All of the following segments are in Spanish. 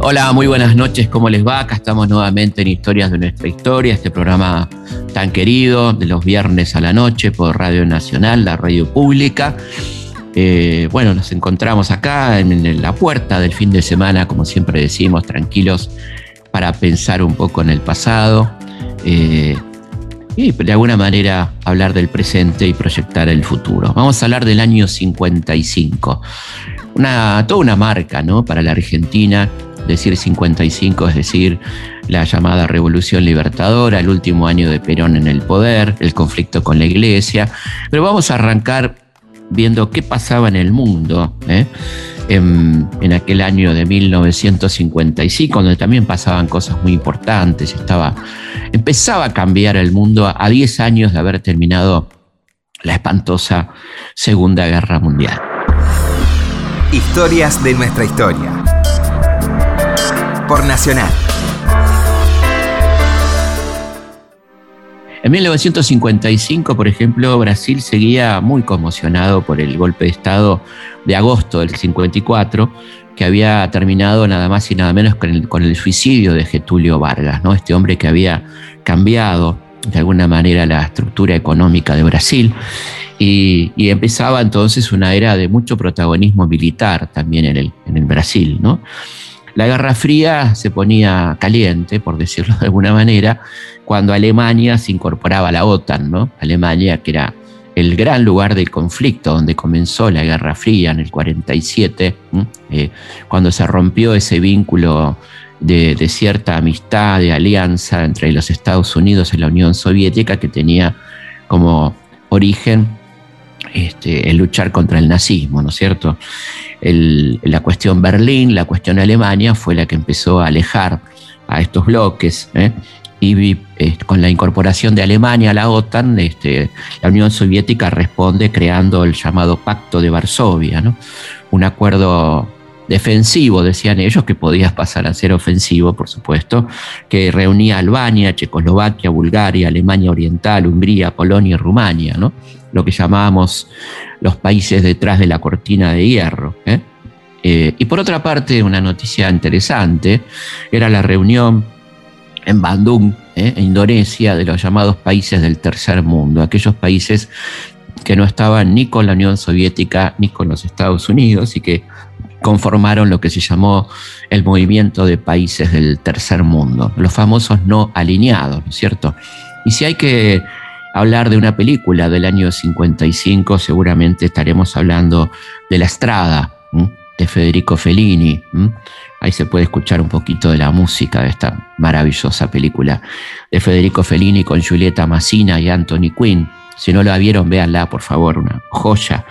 Hola, muy buenas noches, ¿cómo les va? Acá estamos nuevamente en Historias de nuestra historia, este programa tan querido de los viernes a la noche por Radio Nacional, la radio pública. Eh, bueno, nos encontramos acá en, la puerta del fin de semana, como siempre decimos, tranquilos para pensar un poco en el pasado eh, y de alguna manera hablar del presente y proyectar el futuro. Vamos a hablar del año 55, una, toda una marca ¿no? para la Argentina decir 55 es decir la llamada Revolución Libertadora, el último año de Perón en el poder, el conflicto con la iglesia. Pero vamos a arrancar viendo qué pasaba en el mundo ¿eh? en, aquel año de 1955, donde también pasaban cosas muy importantes. Estaba, empezaba a cambiar el mundo a 10 años de haber terminado la espantosa Segunda Guerra Mundial. Historias de nuestra historia por Nacional. En 1955, por ejemplo, Brasil seguía muy conmocionado por el golpe de Estado de agosto del 54, que había terminado nada más y nada menos con el, suicidio de Getulio Vargas, ¿no? este hombre que había cambiado de alguna manera la estructura económica de Brasil. Y, empezaba entonces una era de mucho protagonismo militar también en el, en el Brasil. ¿no? La Guerra Fría se ponía caliente, por decirlo de alguna manera, cuando Alemania se incorporaba a la OTAN, ¿no? Alemania, que era el gran lugar del conflicto, donde comenzó la Guerra Fría en el 47, eh, cuando se rompió ese vínculo de, cierta amistad, de alianza entre los Estados Unidos y la Unión Soviética, que tenía como origen este, el luchar contra el nazismo, ¿no es cierto? la cuestión Berlín, la cuestión Alemania fue la que empezó a alejar a estos bloques. ¿eh? Y eh, con la incorporación de Alemania a la OTAN, este, la Unión Soviética responde creando el llamado Pacto de Varsovia, ¿no? un acuerdo defensivo, decían ellos, que podía pasar a ser ofensivo, por supuesto, que reunía Albania, Checoslovaquia, Bulgaria, Alemania Oriental, Hungría, Polonia y Rumania, ¿no? lo que llamábamos los países detrás de la cortina de hierro. ¿eh? Eh, y por otra parte, una noticia interesante era la reunión en Bandung, ¿eh? en Indonesia, de los llamados países del tercer mundo, aquellos países que no estaban ni con la Unión Soviética ni con los Estados Unidos y que conformaron lo que se llamó el movimiento de países del tercer mundo, los famosos no alineados, ¿no es cierto? Y si hay que hablar de una película del año 55, seguramente estaremos hablando de La Estrada, de Federico Fellini. Ahí se puede escuchar un poquito de la música de esta maravillosa película de Federico Fellini con Julieta Massina y Anthony Quinn. Si no la vieron, véanla, por favor, una joya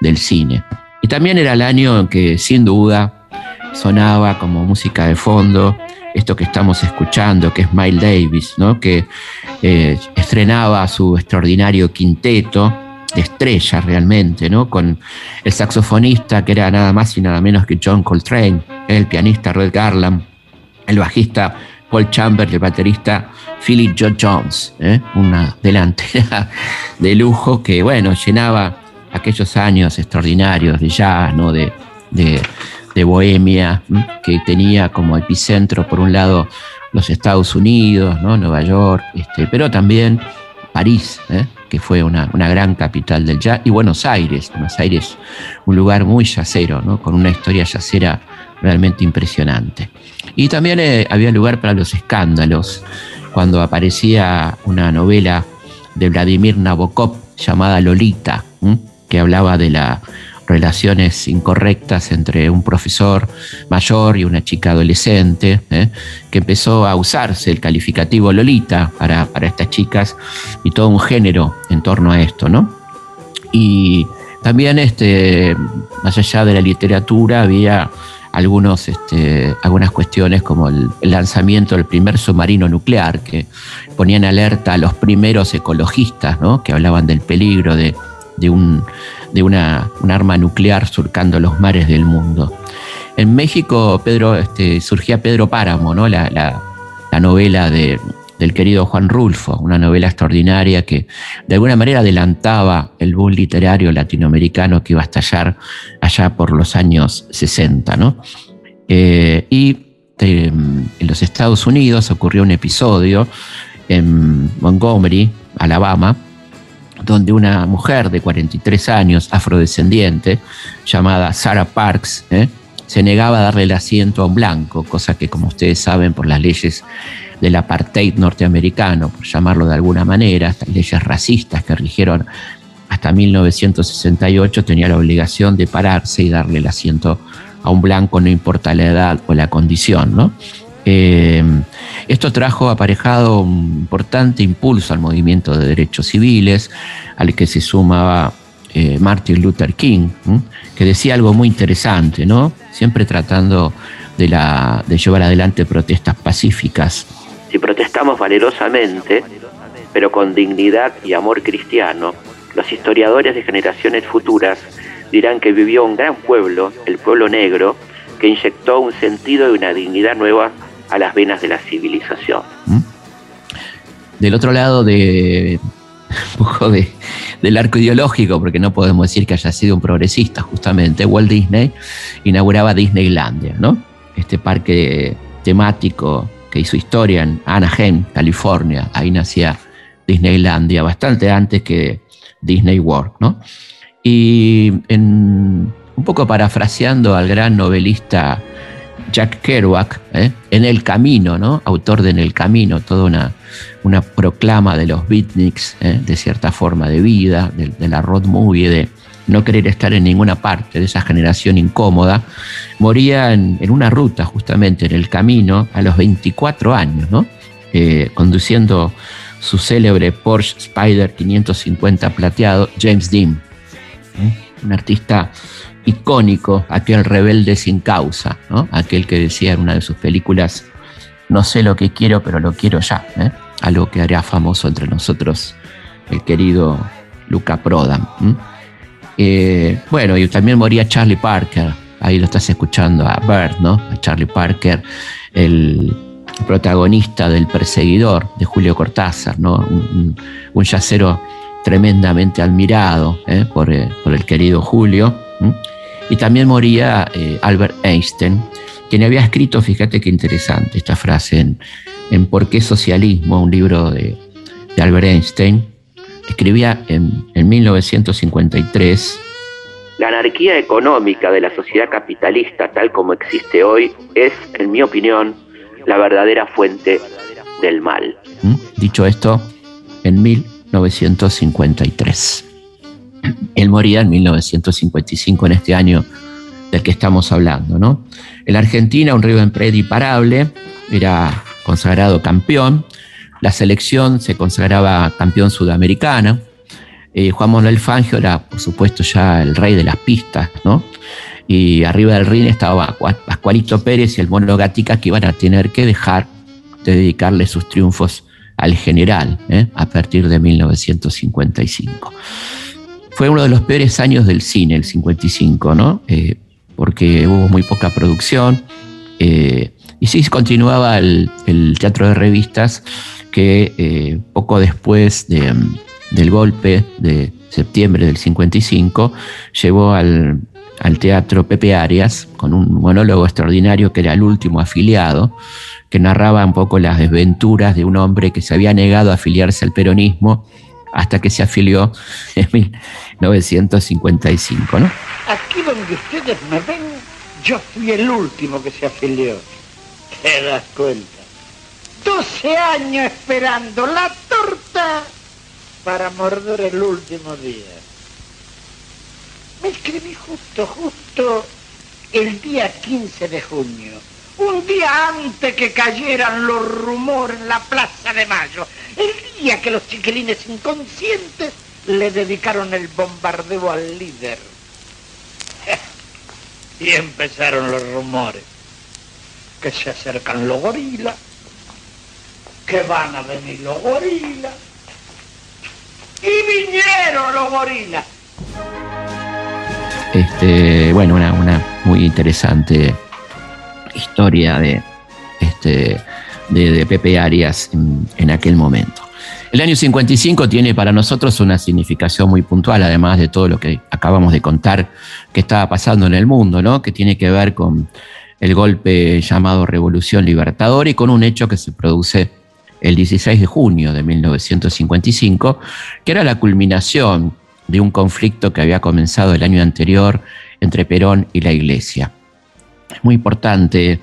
del cine. Y también era el año en que, sin duda, sonaba como música de fondo esto que estamos escuchando, que es Miles Davis, ¿no? que eh, estrenaba su extraordinario quinteto de estrella realmente, ¿no? con el saxofonista que era nada más y nada menos que John Coltrane, el pianista Red Garland, el bajista Paul Chambers, el baterista Philip Joe Jones, ¿eh? una delantera de lujo que, bueno, llenaba aquellos años extraordinarios de jazz, ¿no? de, de Bohemia, que tenía como epicentro, por un lado, los Estados Unidos, ¿no? Nueva York, este, pero también París, ¿eh? que fue una, gran capital del jazz, y Buenos Aires, Buenos Aires, un lugar muy yacero, ¿no? con una historia yacera realmente impresionante. Y también eh, había lugar para los escándalos, cuando aparecía una novela de Vladimir Nabokov llamada Lolita, que hablaba de la relaciones incorrectas entre un profesor mayor y una chica adolescente, ¿eh? que empezó a usarse el calificativo Lolita para, estas chicas y todo un género en torno a esto, ¿no? Y también, este, más allá de la literatura, había algunos, este, algunas cuestiones como el, lanzamiento del primer submarino nuclear, que ponían alerta a los primeros ecologistas, ¿no? que hablaban del peligro de, de un de una, un arma nuclear surcando los mares del mundo. En México Pedro, este, surgía Pedro Páramo, ¿no? la, novela de, del querido Juan Rulfo, una novela extraordinaria que de alguna manera adelantaba el boom literario latinoamericano que iba a estallar allá por los años 60. ¿no? Eh, y en los Estados Unidos ocurrió un episodio en Montgomery, Alabama, donde una mujer de 43 años, afrodescendiente, llamada Sarah Parks, ¿eh? se negaba a darle el asiento a un blanco, cosa que como ustedes saben por las leyes del apartheid norteamericano, por llamarlo de alguna manera, estas leyes racistas que rigieron hasta 1968, tenía la obligación de pararse y darle el asiento a un blanco, no importa la edad o la condición. ¿no? Eh, esto trajo aparejado un importante impulso al movimiento de derechos civiles, al que se sumaba eh, Martin Luther King, que decía algo muy interesante, ¿no? siempre tratando de, la, de llevar adelante protestas pacíficas. Si protestamos valerosamente, pero con dignidad y amor cristiano, los historiadores de generaciones futuras dirán que vivió un gran pueblo, el pueblo negro, que inyectó un sentido y una dignidad nueva a las venas de la civilización. ¿Mm? Del otro lado de de, del arco ideológico, porque no podemos decir que haya sido un progresista, justamente, Walt Disney inauguraba Disneylandia, ¿no? Este parque temático que hizo historia en Anaheim, California, ahí nacía Disneylandia, bastante antes que Disney World, ¿no? Y en, un poco parafraseando al gran novelista Jack Kerouac, ¿eh? En el Camino, ¿no? autor de En el Camino, toda una, una proclama de los beatniks, ¿eh? de cierta forma de vida, de, la road movie, de no querer estar en ninguna parte, de esa generación incómoda, moría en, una ruta justamente, en el camino, a los 24 años, ¿no? Eh, conduciendo su célebre Porsche Spider 550 plateado, James Dean, un artista icónico, aquel rebelde sin causa, ¿no? aquel que decía en una de sus películas, no sé lo que quiero, pero lo quiero ya, ¿eh? algo que hará famoso entre nosotros el querido Luca Prodan. Eh, bueno, y también moría Charlie Parker, ahí lo estás escuchando a Bert, ¿no? A Charlie Parker, el protagonista del Perseguidor de Julio Cortázar, ¿no? Un, yacero tremendamente admirado ¿eh? por, por, el querido Julio. Y también moría eh, Albert Einstein, quien había escrito, fíjate qué interesante esta frase en, en Por qué socialismo, un libro de, Albert Einstein. Escribía en, en 1953. La anarquía económica de la sociedad capitalista tal como existe hoy es, en mi opinión, la verdadera fuente del mal. ¿Mm? Dicho esto, en 1953. Él moría en 1955, en este año del que estamos hablando. ¿no? En la Argentina, un River Plate imparable, era consagrado campeón. La selección se consagraba campeón sudamericana. Eh, Juan Manuel Fangio era, por supuesto, ya el rey de las pistas, ¿no? Y arriba del ring estaba Pascualito Pérez y el Mono Gatica que iban a tener que dejar de dedicarle sus triunfos al general ¿eh? a partir de 1955 fue uno de los peores años del cine, el 55, ¿no? Eh, porque hubo muy poca producción. Eh, y sí continuaba el, teatro de revistas que eh, poco después del golpe de septiembre del 55 llevó al, al teatro Pepe Arias con un monólogo extraordinario que era el último afiliado, que narraba un poco las desventuras de un hombre que se había negado a afiliarse al peronismo hasta que se afilió en 1955, ¿no? Aquí donde ustedes me ven, yo fui el último que se afilió. ¿Te das cuenta? 12 años esperando la torta para morder el último día. Me escribí justo, justo el día 15 de junio un día antes que cayeran los rumores en la Plaza de Mayo, el día que los chiquilines inconscientes le dedicaron el bombardeo al líder. Y empezaron los rumores, que se acercan los gorilas, que van a venir los gorilas, y vinieron los gorilas. Este, bueno, una, muy interesante historia de, este, de, Pepe Arias en, aquel momento. El año 55 tiene para nosotros una significación muy puntual, además de todo lo que acabamos de contar que estaba pasando en el mundo, ¿no? que tiene que ver con el golpe llamado Revolución Libertadora y con un hecho que se produce el 16 de junio de 1955, que era la culminación de un conflicto que había comenzado el año anterior entre Perón y la Iglesia. Es muy importante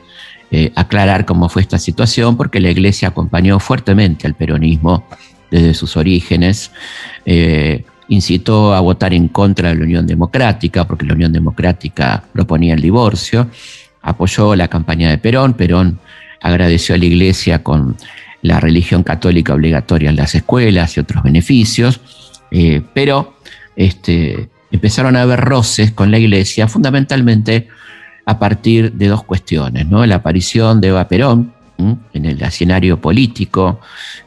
eh, aclarar cómo fue esta situación porque la Iglesia acompañó fuertemente al peronismo desde sus orígenes, eh, incitó a votar en contra de la Unión Democrática porque la Unión Democrática proponía el divorcio, apoyó la campaña de Perón, Perón agradeció a la Iglesia con la religión católica obligatoria en las escuelas y otros beneficios, eh, pero este, empezaron a haber roces con la iglesia, fundamentalmente a partir de dos cuestiones, ¿no? La aparición de Eva Perón en el escenario político,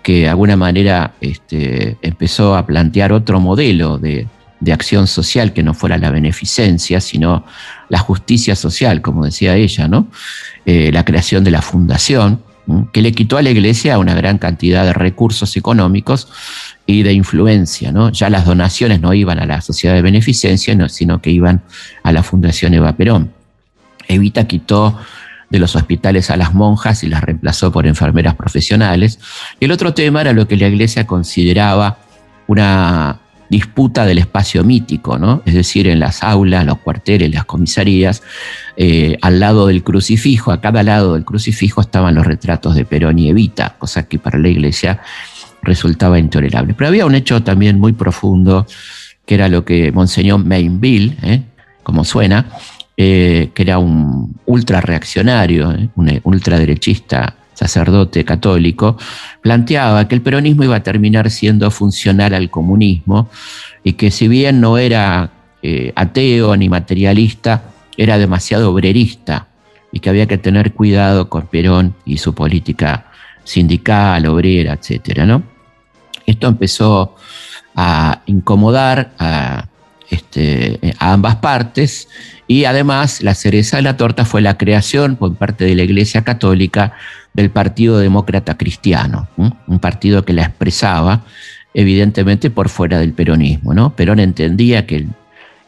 que de alguna manera este, empezó a plantear otro modelo de, acción social que no fuera la beneficencia, sino la justicia social, como decía ella, ¿no? Eh, la creación de la fundación, que le quitó a la iglesia una gran cantidad de recursos económicos y de influencia. ¿no? Ya las donaciones no iban a la sociedad de beneficencia, sino que iban a la Fundación Eva Perón. Evita quitó de los hospitales a las monjas y las reemplazó por enfermeras profesionales. Y el otro tema era lo que la iglesia consideraba una disputa del espacio mítico, ¿no? es decir, en las aulas, los cuarteles, las comisarías, eh, al lado del crucifijo, a cada lado del crucifijo estaban los retratos de Perón y Evita, cosa que para la iglesia resultaba intolerable. Pero había un hecho también muy profundo, que era lo que Monseñor Mainville, ¿eh? como suena, eh, que era un ultra reaccionario, un ultraderechista sacerdote católico, planteaba que el peronismo iba a terminar siendo funcional al comunismo y que si bien no era eh, ateo ni materialista, era demasiado obrerista y que había que tener cuidado con Perón y su política sindical, obrera, etc. ¿no? Esto empezó a incomodar este, a ambas partes y además la cereza de la torta fue la creación por parte de la Iglesia Católica del Partido Demócrata Cristiano, un partido que la expresaba evidentemente por fuera del peronismo. ¿no? Perón entendía que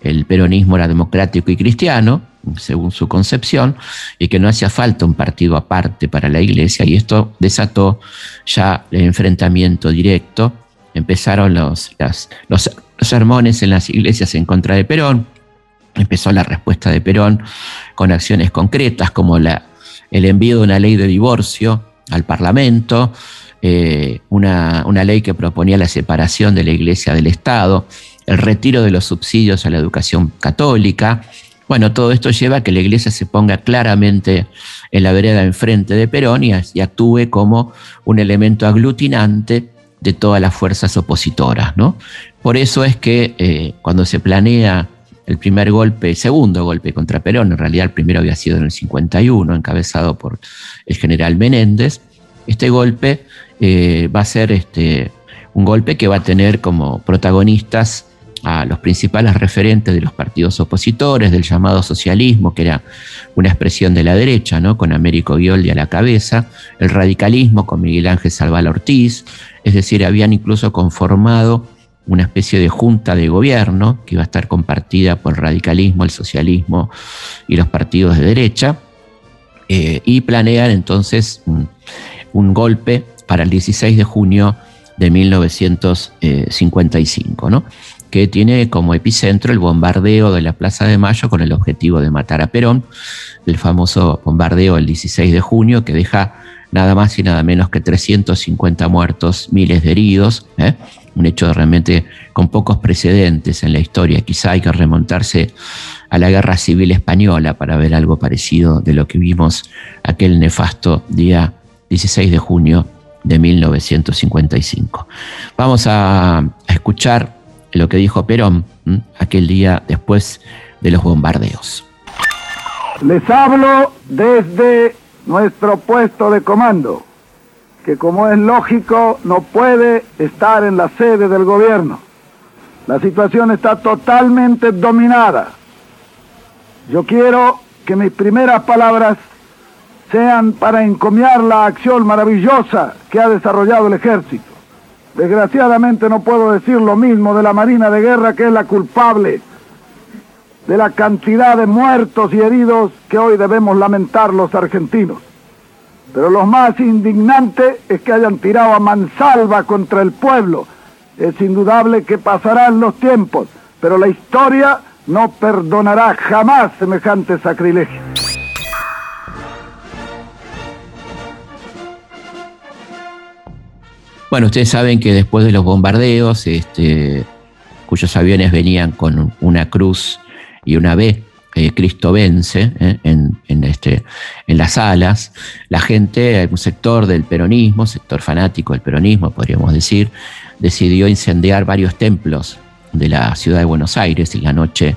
el, peronismo era democrático y cristiano, según su concepción, y que no hacía falta un partido aparte para la iglesia, y esto desató ya el enfrentamiento directo. Empezaron los, los sermones en las iglesias en contra de Perón, empezó la respuesta de Perón con acciones concretas como la, el envío de una ley de divorcio al Parlamento, eh, una, ley que proponía la separación de la Iglesia del Estado, el retiro de los subsidios a la educación católica. Bueno, todo esto lleva a que la Iglesia se ponga claramente en la vereda enfrente de Perón y, actúe como un elemento aglutinante de todas las fuerzas opositoras. ¿no? Por eso es que eh, cuando se planea el primer golpe, el segundo golpe contra Perón, en realidad el primero había sido en el 51, encabezado por el general Menéndez. Este golpe eh, va a ser este, un golpe que va a tener como protagonistas a los principales referentes de los partidos opositores, del llamado socialismo, que era una expresión de la derecha, ¿no? con Américo Violdi a la cabeza, el radicalismo con Miguel Ángel Salval Ortiz, es decir, habían incluso conformado una especie de junta de gobierno que iba a estar compartida por el radicalismo, el socialismo y los partidos de derecha, eh, y planean entonces un, golpe para el 16 de junio de 1955, ¿no? que tiene como epicentro el bombardeo de la Plaza de Mayo con el objetivo de matar a Perón, el famoso bombardeo del 16 de junio que deja nada más y nada menos que 350 muertos, miles de heridos, ¿eh? Un hecho realmente con pocos precedentes en la historia. Quizá hay que remontarse a la Guerra Civil Española para ver algo parecido de lo que vimos aquel nefasto día 16 de junio de 1955. Vamos a, escuchar lo que dijo Perón aquel día después de los bombardeos. Les hablo desde nuestro puesto de comando que como es lógico no puede estar en la sede del gobierno. La situación está totalmente dominada. Yo quiero que mis primeras palabras sean para encomiar la acción maravillosa que ha desarrollado el ejército. Desgraciadamente no puedo decir lo mismo de la Marina de Guerra, que es la culpable de la cantidad de muertos y heridos que hoy debemos lamentar los argentinos. Pero lo más indignante es que hayan tirado a mansalva contra el pueblo. Es indudable que pasarán los tiempos, pero la historia no perdonará jamás semejante sacrilegio. Bueno, ustedes saben que después de los bombardeos, este, cuyos aviones venían con una cruz y una B, eh, Cristo vence eh, en, este, en las alas, la gente, un sector del peronismo, sector fanático del peronismo, podríamos decir, decidió incendiar varios templos de la ciudad de Buenos Aires en la noche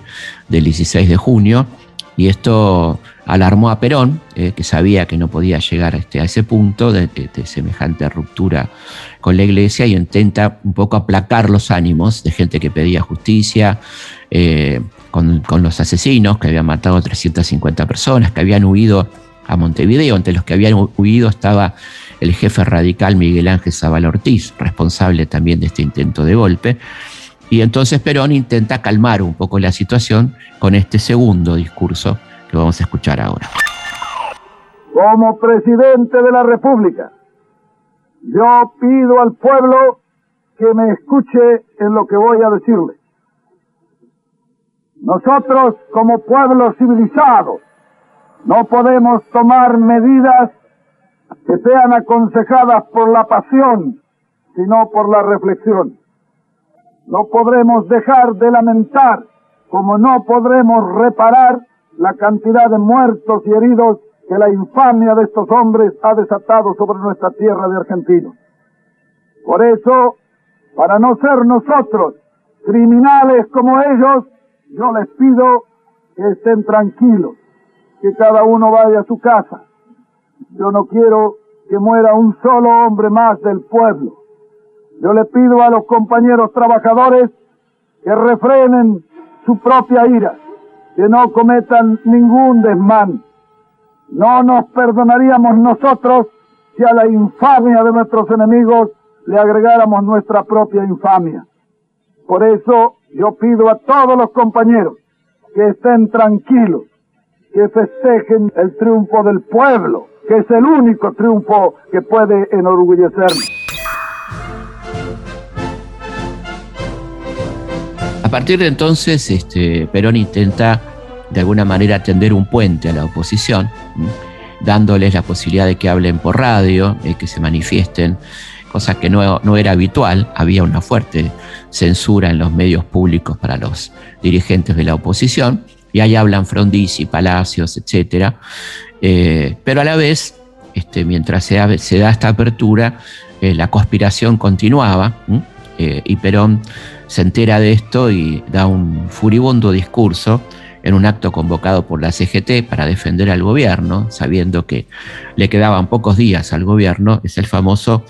del 16 de junio, y esto alarmó a Perón, eh, que sabía que no podía llegar este, a ese punto de, semejante ruptura con la iglesia y intenta un poco aplacar los ánimos de gente que pedía justicia, con, los asesinos que habían matado a 350 personas, que habían huido a Montevideo. Entre los que habían huido estaba el jefe radical Miguel Ángel Zavala Ortiz, responsable también de este intento de golpe. Y entonces Perón intenta calmar un poco la situación con este segundo discurso que vamos a escuchar ahora. Como presidente de la República, yo pido al pueblo que me escuche en lo que voy a decirle. Nosotros como pueblo civilizado no podemos tomar medidas que sean aconsejadas por la pasión, sino por la reflexión. No podremos dejar de lamentar, como no podremos reparar la cantidad de muertos y heridos que la infamia de estos hombres ha desatado sobre nuestra tierra de argentinos. Por eso, para no ser nosotros criminales como ellos, yo les pido que estén tranquilos, que cada uno vaya a su casa. Yo no quiero que muera un solo hombre más del pueblo. Yo le pido a los compañeros trabajadores que refrenen su propia ira, que no cometan ningún desmán. No nos perdonaríamos nosotros si a la infamia de nuestros enemigos le agregáramos nuestra propia infamia. Por eso yo pido a todos los compañeros que estén tranquilos, que festejen el triunfo del pueblo, que es el único triunfo que puede enorgullecernos. A partir de entonces, este, Perón intenta de alguna manera tender un puente a la oposición, dándoles la posibilidad de que hablen por radio, de que se manifiesten cosa que no, era habitual, había una fuerte censura en los medios públicos para los dirigentes de la oposición, y ahí hablan Frondizi, Palacios, etc. Eh, pero a la vez, este, mientras se, da esta apertura, eh, la conspiración continuaba, eh, y Perón se entera de esto y da un furibundo discurso en un acto convocado por la CGT para defender al gobierno, sabiendo que le quedaban pocos días al gobierno, es el famoso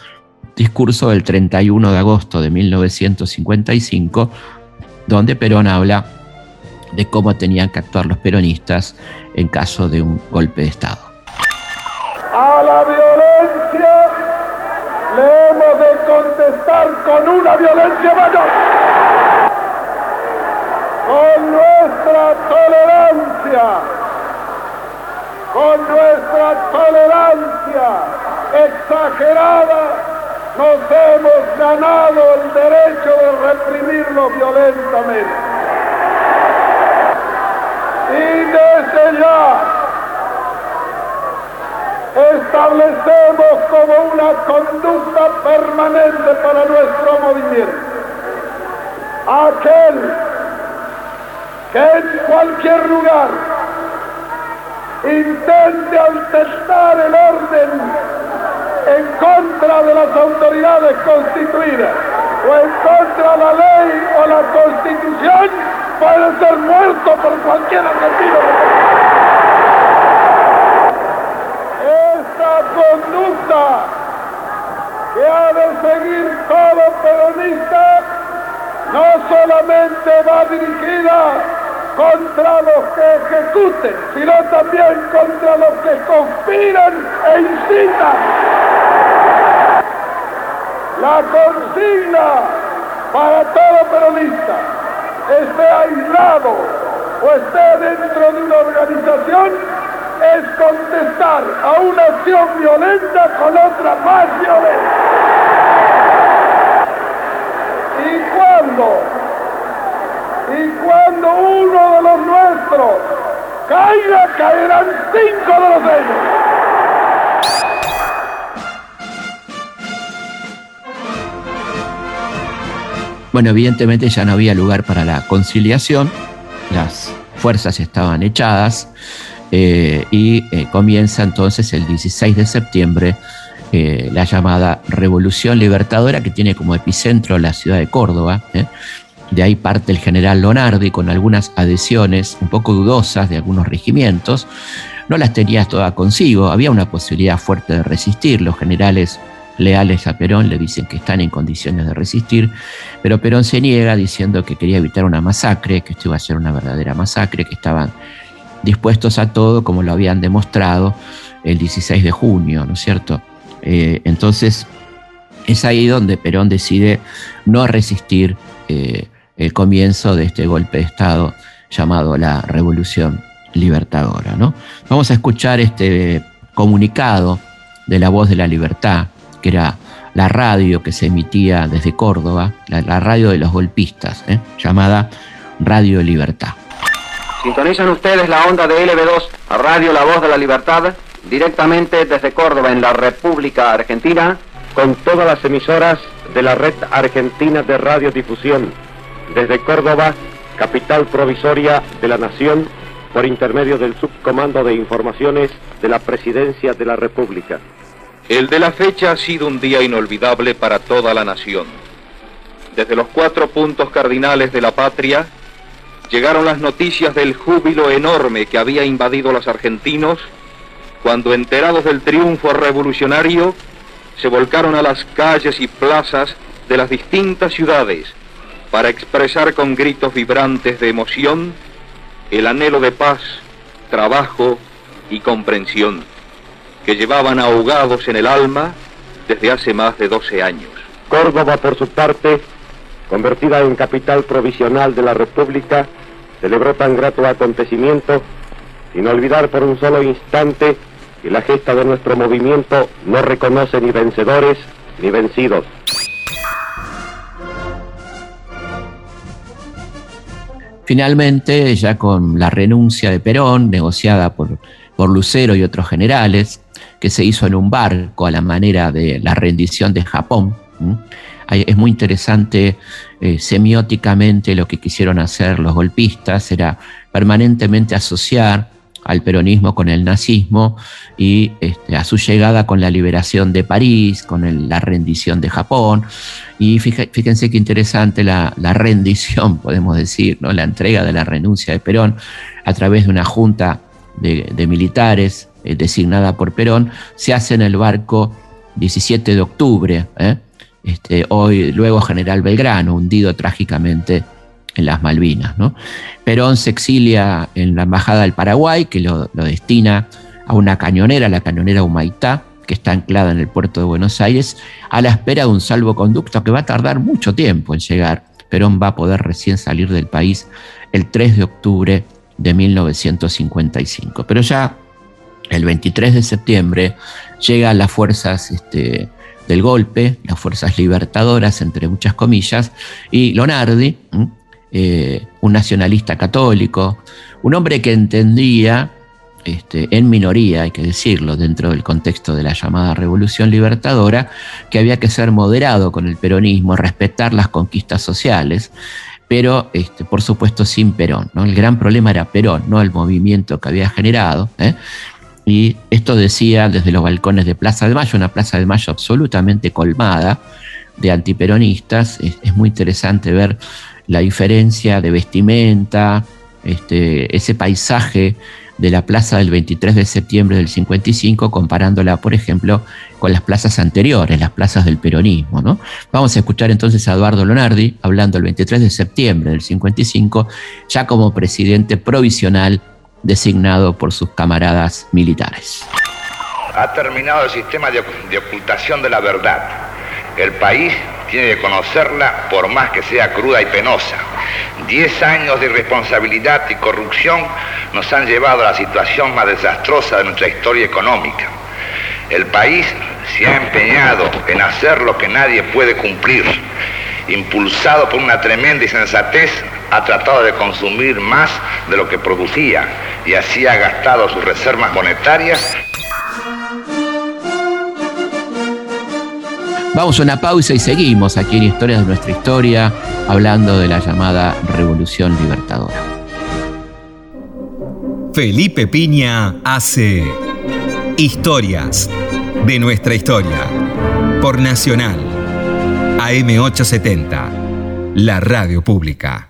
discurso del 31 de agosto de 1955, donde Perón habla de cómo tenían que actuar los peronistas en caso de un golpe de Estado. A la violencia le hemos de contestar con una violencia mayor. Con nuestra tolerancia, con nuestra tolerancia exagerada nos hemos ganado el derecho de reprimirlo violentamente. Y desde ya establecemos como una conducta permanente para nuestro movimiento. Aquel que en cualquier lugar intente alterar el orden en contra de las autoridades constituidas o en contra de la ley o la constitución puede ser muerto por cualquier argentino. Esta conducta que ha de seguir todo peronista no solamente va dirigida contra los que ejecuten, sino también contra los que conspiran e incitan. La consigna para todo peronista, esté aislado o esté dentro de una organización, es contestar a una acción violenta con otra más violenta. Y cuando, y cuando uno de los nuestros caiga, caerán cinco de los ellos. Bueno, evidentemente ya no había lugar para la conciliación, las fuerzas estaban echadas eh, y eh, comienza entonces el 16 de septiembre eh, la llamada Revolución Libertadora que tiene como epicentro la ciudad de Córdoba. De ahí parte el general Lonardi con algunas adhesiones un poco dudosas de algunos regimientos. No las tenía todas consigo, había una posibilidad fuerte de resistir. Los generales leales a Perón le dicen que están en condiciones de resistir, pero Perón se niega diciendo que quería evitar una masacre, que esto iba a ser una verdadera masacre, que estaban dispuestos a todo como lo habían demostrado el 16 de junio, ¿no es cierto? Eh, entonces, es ahí donde Perón decide no resistir eh, el comienzo de este golpe de Estado llamado la Revolución Libertadora. ¿no? Vamos a escuchar este comunicado de la voz de la libertad, que era la radio que se emitía desde Córdoba, la, radio de los golpistas, ¿eh? llamada Radio Libertad. Sintonizan ustedes la onda de LB2 a Radio La Voz de la Libertad, directamente desde Córdoba, en la República Argentina, con todas las emisoras de la Red Argentina de Radiodifusión, desde Córdoba, capital provisoria de la Nación, por intermedio del Subcomando de Informaciones de la Presidencia de la República. El de la fecha ha sido un día inolvidable para toda la nación. Desde los cuatro puntos cardinales de la patria, llegaron las noticias del júbilo enorme que había invadido a los argentinos cuando enterados del triunfo revolucionario se volcaron a las calles y plazas de las distintas ciudades para expresar con gritos vibrantes de emoción el anhelo de paz, trabajo y comprensión que llevaban ahogados en el alma desde hace más de 12 años. Córdoba, por su parte, convertida en capital provisional de la República, celebró tan grato acontecimiento, sin olvidar por un solo instante que la gesta de nuestro movimiento no reconoce ni vencedores ni vencidos. Finalmente, ya con la renuncia de Perón, negociada por, por Lucero y otros generales, que se hizo en un barco a la manera de la rendición de Japón, es muy interesante eh, semióticamente lo que quisieron hacer los golpistas, era permanentemente asociar al peronismo con el nazismo y este, a su llegada con la liberación de París, con la rendición de Japón. Y fíjense qué interesante la, rendición, podemos decir, ¿no? la entrega de la renuncia de Perón a través de una junta de, militares eh, designada por Perón, se hace en el barco 17 de octubre. ¿eh? Este, hoy, luego General Belgrano, hundido trágicamente en las Malvinas. Perón se exilia en la Embajada del Paraguay, que lo, destina a una cañonera, la cañonera Humaitá, que está anclada en el puerto de Buenos Aires, a la espera de un salvoconducto que va a tardar mucho tiempo en llegar. Perón va a poder recién salir del país el 3 de octubre de 1955. Pero ya el 23 de septiembre llegan las fuerzas este, del golpe, las fuerzas libertadoras, entre muchas comillas, y Lonardi, eh, un nacionalista católico, un hombre que entendía, este, en minoría, hay que decirlo, dentro del contexto de la llamada Revolución Libertadora, que había que ser moderado con el peronismo, respetar las conquistas sociales, pero este, por supuesto sin Perón. ¿no? El gran problema era Perón, no el movimiento que había generado. ¿eh? Y esto decía desde los balcones de Plaza de Mayo, una Plaza de Mayo absolutamente colmada de antiperonistas. Es, muy interesante ver la diferencia de vestimenta, este, ese paisaje de la plaza del 23 de septiembre del 55, comparándola, por ejemplo, con las plazas anteriores, las plazas del peronismo. ¿no? Vamos a escuchar entonces a Eduardo Lonardi hablando el 23 de septiembre del 55, ya como presidente provisional designado por sus camaradas militares. Ha terminado el sistema de, de ocultación de la verdad. El país tiene que conocerla por más que sea cruda y penosa. Diez años de irresponsabilidad y corrupción nos han llevado a la situación más desastrosa de nuestra historia económica. El país se ha empeñado en hacer lo que nadie puede cumplir. Impulsado por una tremenda insensatez, ha tratado de consumir más de lo que producía y así ha gastado sus reservas monetarias Vamos a una pausa y seguimos aquí en Historias de nuestra historia, hablando de la llamada Revolución Libertadora. Felipe Piña hace Historias de nuestra historia por Nacional AM870, la radio pública.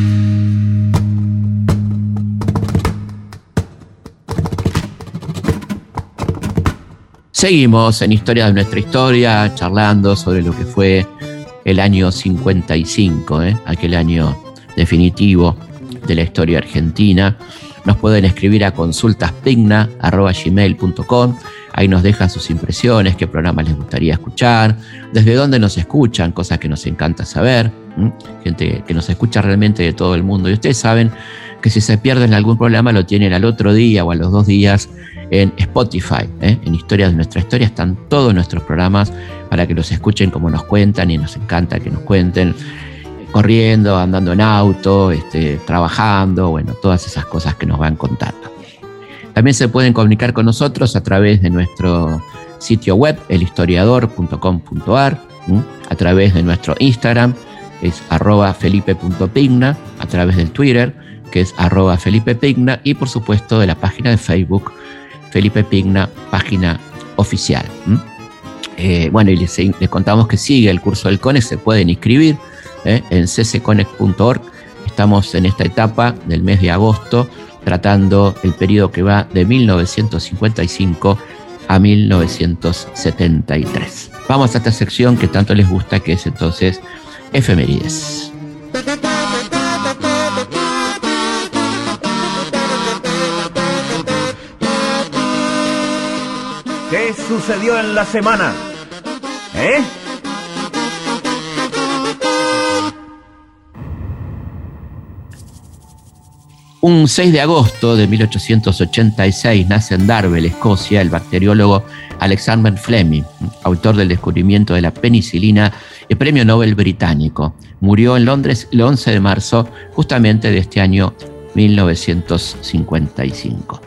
Seguimos en Historia de nuestra historia, charlando sobre lo que fue el año 55, ¿eh? aquel año definitivo de la historia argentina. Nos pueden escribir a consultaspigna.gmail.com. Ahí nos dejan sus impresiones, qué programas les gustaría escuchar, desde dónde nos escuchan, cosas que nos encanta saber. Gente que nos escucha realmente de todo el mundo. Y ustedes saben que si se pierden algún programa lo tienen al otro día o a los dos días en Spotify. ¿eh? En Historias de nuestra historia están todos nuestros programas para que los escuchen como nos cuentan y nos encanta que nos cuenten corriendo, andando en auto, este, trabajando, bueno, todas esas cosas que nos van contando. También se pueden comunicar con nosotros a través de nuestro sitio web, elhistoriador.com.ar, a través de nuestro Instagram, es arroba felipe.pigna, a través del Twitter, que es arroba felipepigna, y por supuesto de la página de Facebook, Felipe Pigna, página oficial. Eh, bueno, y les, contamos que sigue el curso del CONE, se pueden inscribir ¿eh? en ccconnect.org. Estamos en esta etapa del mes de agosto tratando el periodo que va de 1955 a 1973. Vamos a esta sección que tanto les gusta, que es entonces efemérides. ¿Qué sucedió en la semana? ¿Eh? Un 6 de agosto de 1886 nace en Darwell, Escocia, el bacteriólogo Alexander Fleming, autor del descubrimiento de la penicilina y premio Nobel británico. Murió en Londres el 11 de marzo justamente de este año 1955.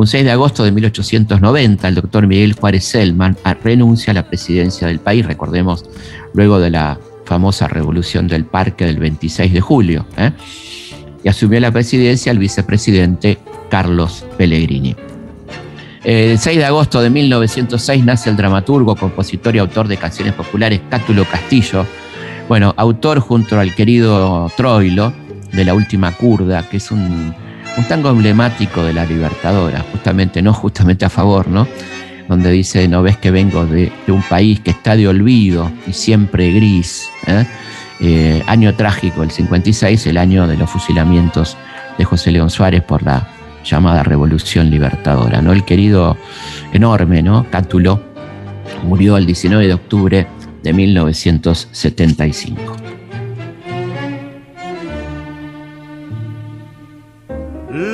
Un 6 de agosto de 1890, el doctor Miguel Juárez Selman renuncia a la presidencia del país, recordemos, luego de la famosa revolución del parque del 26 de julio. ¿eh? y asumió la presidencia el vicepresidente Carlos Pellegrini. El 6 de agosto de 1906 nace el dramaturgo, compositor y autor de canciones populares Cátulo Castillo, bueno, autor junto al querido Troilo de La Última Curda, que es un, tango emblemático de la Libertadora, justamente, no justamente a favor, ¿no? Donde dice, no ves que vengo de, un país que está de olvido y siempre gris, ¿eh? Eh, año trágico, el 56, el año de los fusilamientos de José León Suárez por la llamada Revolución Libertadora. ¿no? El querido enorme ¿no? Cátulo murió el 19 de octubre de 1975.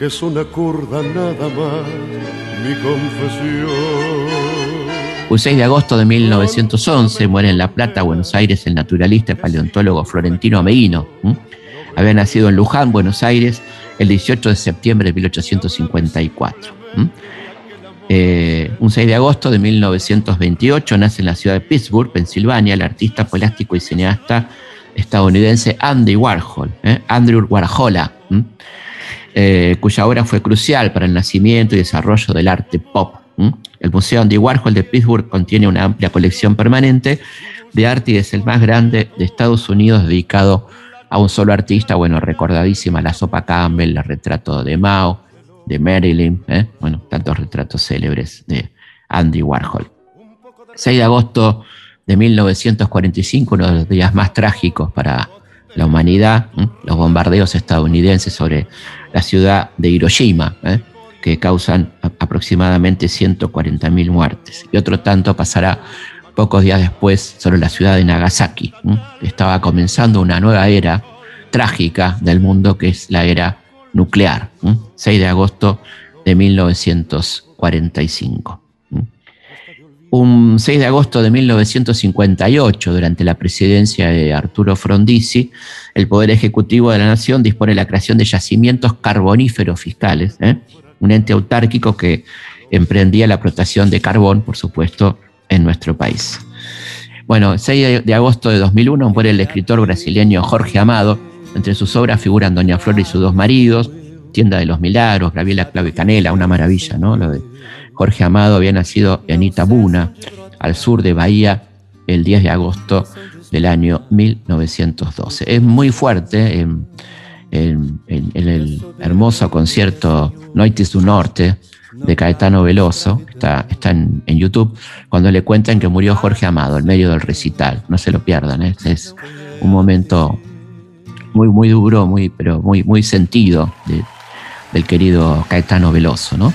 que es una curda nada más mi confesión. Un 6 de agosto de 1911 muere en La Plata, Buenos Aires, el naturalista y paleontólogo Florentino Ameguino. Había nacido en Luján, Buenos Aires, el 18 de septiembre de 1854. Eh, un 6 de agosto de 1928 nace en la ciudad de Pittsburgh, Pensilvania, el artista plástico y cineasta estadounidense Andy Warhol, ¿eh? Andrew Warhola, eh, cuya obra fue crucial para el nacimiento y desarrollo del arte pop. El Museo Andy Warhol de Pittsburgh contiene una amplia colección permanente de arte y es el más grande de Estados Unidos dedicado a un solo artista, bueno, recordadísima la sopa Campbell, el retrato de Mao, de Marilyn, ¿eh? bueno, tantos retratos célebres de Andy Warhol. 6 de agosto de 1945, uno de los días más trágicos para la humanidad, los bombardeos estadounidenses sobre la ciudad de Hiroshima, ¿eh? que causan aproximadamente 140.000 muertes. Y otro tanto pasará pocos días después sobre la ciudad de Nagasaki. Estaba comenzando una nueva era trágica del mundo que es la era nuclear, 6 de agosto de 1945. Un 6 de agosto de 1958, durante la presidencia de Arturo Frondizi, el Poder Ejecutivo de la Nación dispone la creación de yacimientos carboníferos fiscales, ¿eh? un ente autárquico que emprendía la explotación de carbón, por supuesto, en nuestro país. Bueno, 6 de agosto de 2001 muere el escritor brasileño Jorge Amado, entre sus obras figuran Doña Flor y sus dos maridos, Tienda de los Milagros, Gabriela Clave Canela, una maravilla, ¿no? Lo de Jorge Amado había nacido en Itabuna, al sur de Bahía, el 10 de agosto del año 1912. Es muy fuerte en, el hermoso concierto Noitis du Norte de Caetano Veloso, está, está en, YouTube, cuando le cuentan que murió Jorge Amado en medio del recital. No se lo pierdan, ¿eh? es un momento muy, muy duro, muy, pero muy, muy sentido del querido Caetano Veloso, ¿no?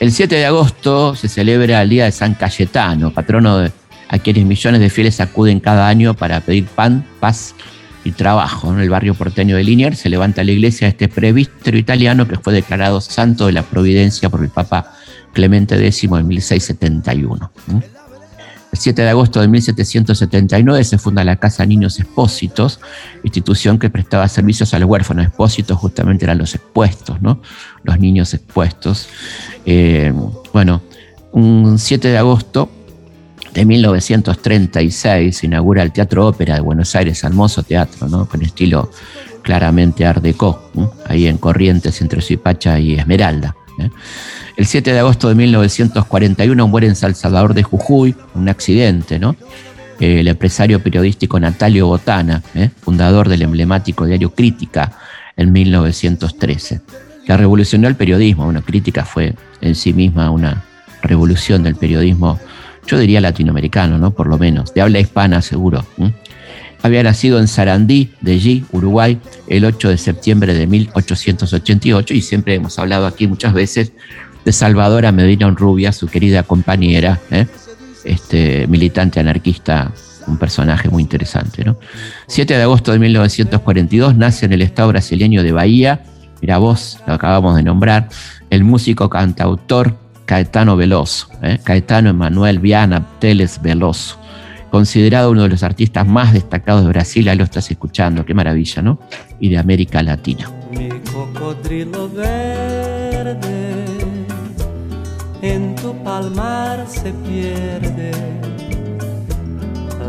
El 7 de agosto se celebra el Día de San Cayetano, patrono de, a quienes millones de fieles acuden cada año para pedir pan, paz y trabajo. En el barrio porteño de Liniers se levanta la iglesia de este prevístero italiano que fue declarado santo de la providencia por el Papa Clemente X en 1671. El 7 de agosto de 1779 se funda la Casa Niños Expósitos, institución que prestaba servicios a los huérfanos. Expósitos justamente eran los expuestos, ¿no? Los niños expuestos. Eh, bueno, un 7 de agosto de 1936 se inaugura el Teatro Ópera de Buenos Aires, hermoso teatro, ¿no? Con estilo claramente art déco, ahí en Corrientes entre Suipacha y Esmeralda. ¿eh? El 7 de agosto de 1941 muere en Salvador de Jujuy, un accidente, ¿no? El empresario periodístico Natalio Botana, ¿eh? fundador del emblemático diario Crítica en 1913, que revolucionó el periodismo. Una crítica fue en sí misma una revolución del periodismo, yo diría latinoamericano, ¿no? Por lo menos, de habla hispana seguro. Había nacido en Sarandí, de allí, Uruguay, el 8 de septiembre de 1888 y siempre hemos hablado aquí muchas veces de Salvadora Medina Rubia, su querida compañera, ¿eh? este, militante anarquista, un personaje muy interesante. ¿no? 7 de agosto de 1942 nace en el estado brasileño de Bahía, mira vos, lo acabamos de nombrar, el músico cantautor Caetano Veloso, ¿eh? Caetano Emanuel Viana Teles Veloso, considerado uno de los artistas más destacados de Brasil, ahí lo estás escuchando, qué maravilla, ¿no? Y de América Latina. en tu palmar se pierde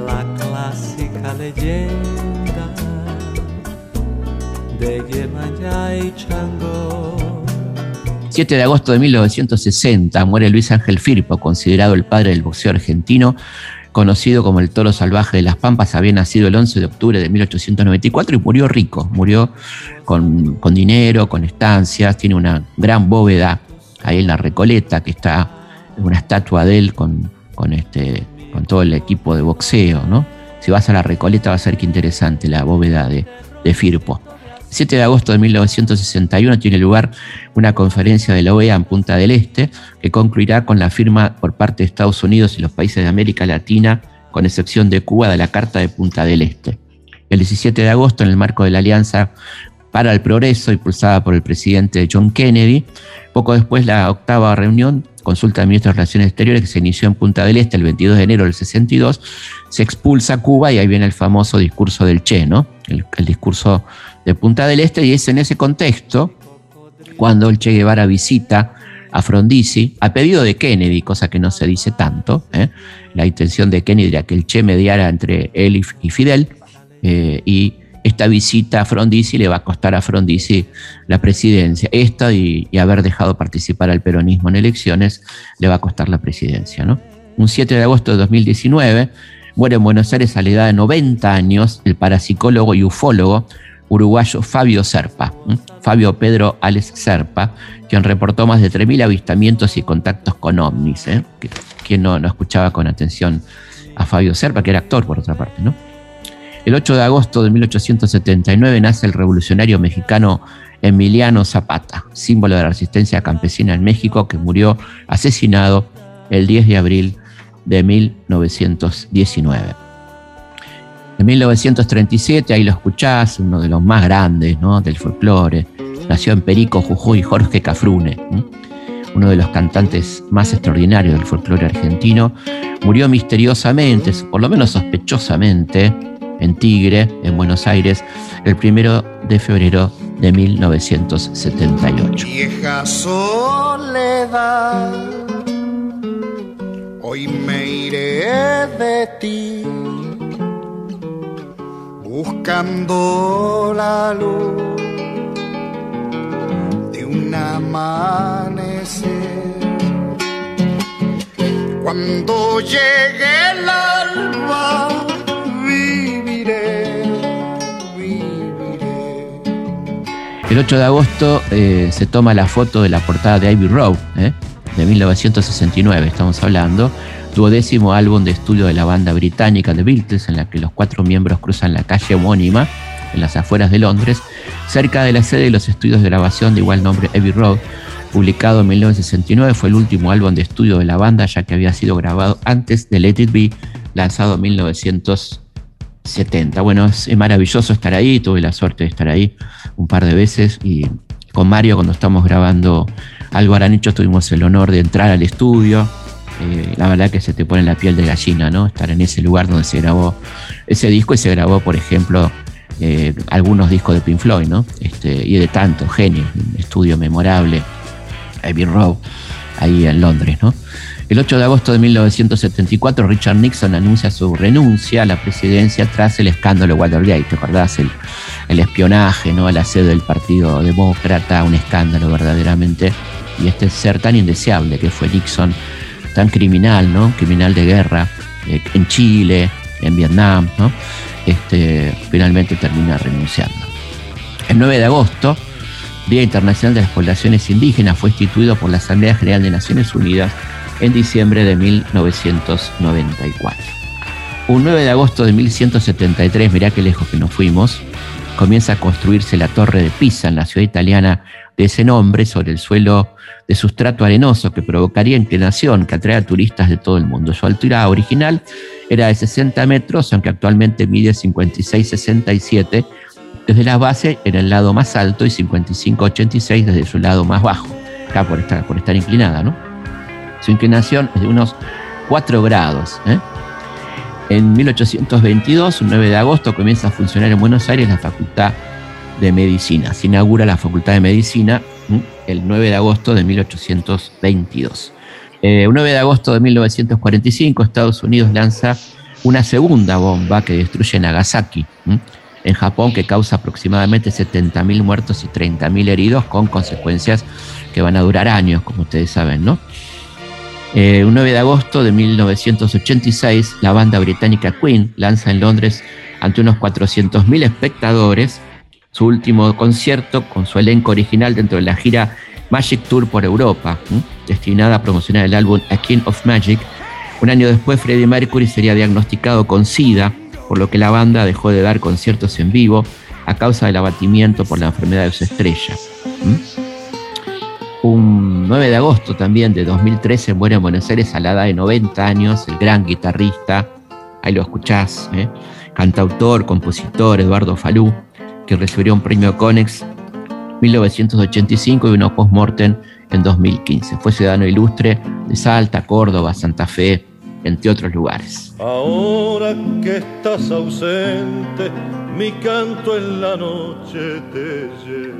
la clásica leyenda 7 de agosto de 1960 muere Luis Ángel Firpo, considerado el padre del boxeo argentino, conocido como el toro salvaje de las Pampas, había nacido el 11 de octubre de 1894 y murió rico, murió con, con dinero, con estancias, tiene una gran bóveda ahí en la Recoleta, que está una estatua de él con, con, este, con todo el equipo de boxeo, ¿no? Si vas a la Recoleta va a ser que interesante la bóveda de, Firpo. 7 de agosto de 1961 tiene lugar una conferencia de la OEA en Punta del Este que concluirá con la firma por parte de Estados Unidos y los países de América Latina, con excepción de Cuba, de la Carta de Punta del Este. El 17 de agosto, en el marco de la Alianza para el Progreso, impulsada por el presidente John Kennedy, poco después la octava reunión, consulta de ministros de Relaciones Exteriores, que se inició en Punta del Este el 22 de enero del 62, se expulsa a Cuba y ahí viene el famoso discurso del Che, ¿no? el discurso de Punta del Este y es en ese contexto cuando el Che Guevara visita a Frondizi a pedido de Kennedy, cosa que no se dice tanto. ¿eh? La intención de Kennedy era que el Che mediara entre él y Fidel eh, y esta visita a Frondizi le va a costar a Frondizi la presidencia. Esta y, haber dejado participar al peronismo en elecciones le va a costar la presidencia. ¿no? Un 7 de agosto de 2019 muere en Buenos Aires a la edad de 90 años el parapsicólogo y ufólogo uruguayo Fabio Serpa, Fabio Pedro Alex Serpa, quien reportó más de 3.000 avistamientos y contactos con ovnis. ¿eh? Quien no, no, escuchaba con atención a Fabio Serpa, que era actor por otra parte. ¿no? El 8 de agosto de 1879 nace el revolucionario mexicano Emiliano Zapata, símbolo de la resistencia campesina en México, que murió asesinado el 10 de abril de 1919. En 1937, ahí lo escuchás, uno de los más grandes ¿no? del folclore. Nació en Perico, Jujuy, Jorge Cafrune, uno de los cantantes más extraordinarios del folclore argentino. Murió misteriosamente, por lo menos sospechosamente, en Tigre, en Buenos Aires, el primero de febrero de 1978. Vieja soledad, hoy me iré de ti buscando la luz de un amanecer. Cuando llegue el alba, viviré, viviré. El 8 de agosto eh, se toma la foto de la portada de Ivy Road, eh, de 1969, estamos hablando duodécimo álbum de estudio de la banda británica The Beatles, en la que los cuatro miembros cruzan la calle homónima en las afueras de Londres, cerca de la sede de los estudios de grabación de igual nombre Abbey Road. Publicado en 1969, fue el último álbum de estudio de la banda, ya que había sido grabado antes de Let It Be, lanzado en 1970. Bueno, es maravilloso estar ahí, tuve la suerte de estar ahí un par de veces y con Mario cuando estamos grabando algo harán hecho tuvimos el honor de entrar al estudio, eh, la verdad que se te pone la piel de gallina, ¿no? Estar en ese lugar donde se grabó ese disco y se grabó, por ejemplo, eh, algunos discos de Pink Floyd, ¿no? Este, y de tanto, genio, un estudio memorable, Abbey Road, ahí en Londres, ¿no? El 8 de agosto de 1974, Richard Nixon anuncia su renuncia a la presidencia tras el escándalo Watergate. ¿Te acordás? El, espionaje, ¿no? A la sede del Partido Demócrata, un escándalo verdaderamente. Y este ser tan indeseable que fue Nixon tan criminal, ¿no? Criminal de guerra eh, en Chile, en Vietnam, ¿no? Este, finalmente termina renunciando. El 9 de agosto, Día Internacional de las Poblaciones Indígenas, fue instituido por la Asamblea General de Naciones Unidas en diciembre de 1994. Un 9 de agosto de 1173, mirá qué lejos que nos fuimos, comienza a construirse la Torre de Pisa en la ciudad italiana de ese nombre sobre el suelo de sustrato arenoso que provocaría inclinación que atrae a turistas de todo el mundo. Su altura original era de 60 metros, aunque actualmente mide 56-67 desde la base en el lado más alto y 55-86 desde su lado más bajo, acá por estar, por estar inclinada. ¿no? Su inclinación es de unos 4 grados. ¿eh? En 1822, un 9 de agosto, comienza a funcionar en Buenos Aires la Facultad de Medicina. Se inaugura la Facultad de Medicina el 9 de agosto de 1822. Eh, el 9 de agosto de 1945, Estados Unidos lanza una segunda bomba que destruye Nagasaki, en Japón, que causa aproximadamente 70.000 muertos y 30.000 heridos, con consecuencias que van a durar años, como ustedes saben, ¿no? Eh, 9 de agosto de 1986, la banda británica Queen lanza en Londres ante unos 400.000 espectadores su último concierto con su elenco original dentro de la gira Magic Tour por Europa, destinada a promocionar el álbum A King of Magic. Un año después, Freddie Mercury sería diagnosticado con SIDA, por lo que la banda dejó de dar conciertos en vivo a causa del abatimiento por la enfermedad de su estrella. Un 9 de agosto también de 2013 muere en Buenos Aires a la edad de 90 años el gran guitarrista, ahí lo escuchás, ¿eh? cantautor, compositor Eduardo Falú, que recibió un premio Conex 1985 y uno post-mortem en 2015. Fue ciudadano ilustre de Salta, Córdoba, Santa Fe, entre otros lugares. Ahora que estás ausente, mi canto en la noche te lleva.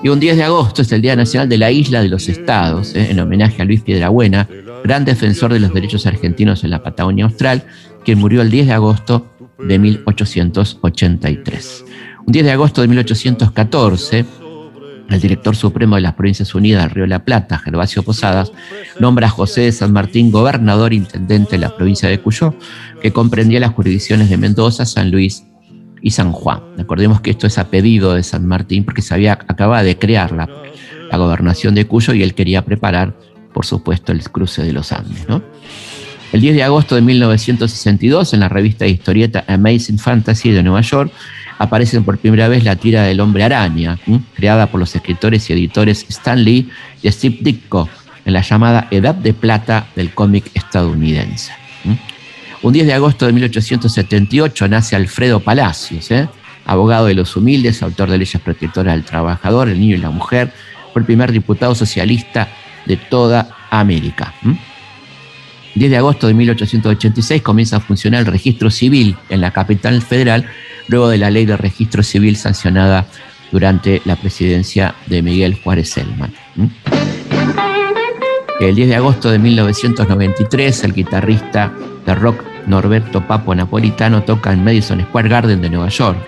Y un 10 de agosto es el Día Nacional de la Isla de los Estados, ¿eh? en homenaje a Luis Piedrabuena, gran defensor de los derechos argentinos en la Patagonia Austral, quien murió el 10 de agosto de 1883. Un 10 de agosto de 1814, el director supremo de las Provincias Unidas del Río de la Plata, Gervasio Posadas, nombra a José de San Martín gobernador intendente de la provincia de Cuyo, que comprendía las jurisdicciones de Mendoza, San Luis y San Juan. Recordemos que esto es a pedido de San Martín porque se había, acababa de crear la, gobernación de Cuyo y él quería preparar, por supuesto, el cruce de los Andes. El 10 de agosto de 1962, en la revista de historieta Amazing Fantasy de Nueva York, aparece por primera vez la tira del hombre araña, creada por los escritores y editores Stan Lee y Steve Ditko, en la llamada Edad de Plata del cómic estadounidense. Un 10 de agosto de 1878 nace Alfredo Palacios, ¿eh? abogado de los humildes, autor de leyes protectoras del trabajador, el niño y la mujer, fue el primer diputado socialista de toda América. 10 de agosto de 1886 comienza a funcionar el registro civil en la capital federal, luego de la ley de registro civil sancionada durante la presidencia de Miguel Juárez Selman. El 10 de agosto de 1993, el guitarrista de rock Norberto Papo Napolitano toca en Madison Square Garden de Nueva York,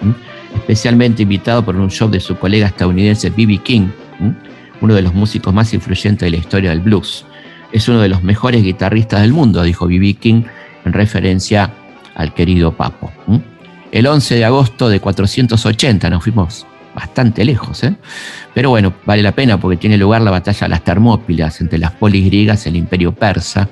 especialmente invitado por un show de su colega estadounidense B.B. King, uno de los músicos más influyentes de la historia del blues. Es uno de los mejores guitarristas del mundo, dijo B.B. En referencia al querido Papo. El 11 de agosto de 480, nos fuimos bastante lejos, ¿eh? pero bueno, vale la pena porque tiene lugar la batalla de las Termópilas entre las polis griegas y el imperio persa.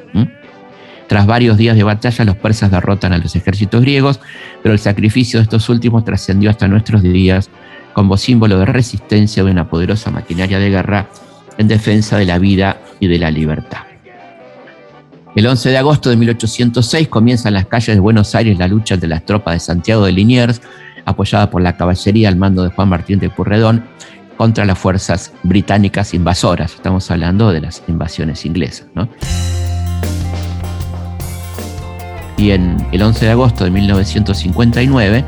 Tras varios días de batalla, los persas derrotan a los ejércitos griegos, pero el sacrificio de estos últimos trascendió hasta nuestros días como símbolo de resistencia de una poderosa maquinaria de guerra en defensa de la vida y de la libertad. El 11 de agosto de 1806 comienza en las calles de Buenos Aires la lucha entre las tropas de Santiago de Liniers, apoyada por la caballería al mando de Juan Martín de Purredón, contra las fuerzas británicas invasoras. Estamos hablando de las invasiones inglesas. ¿no? y en el 11 de agosto de 1959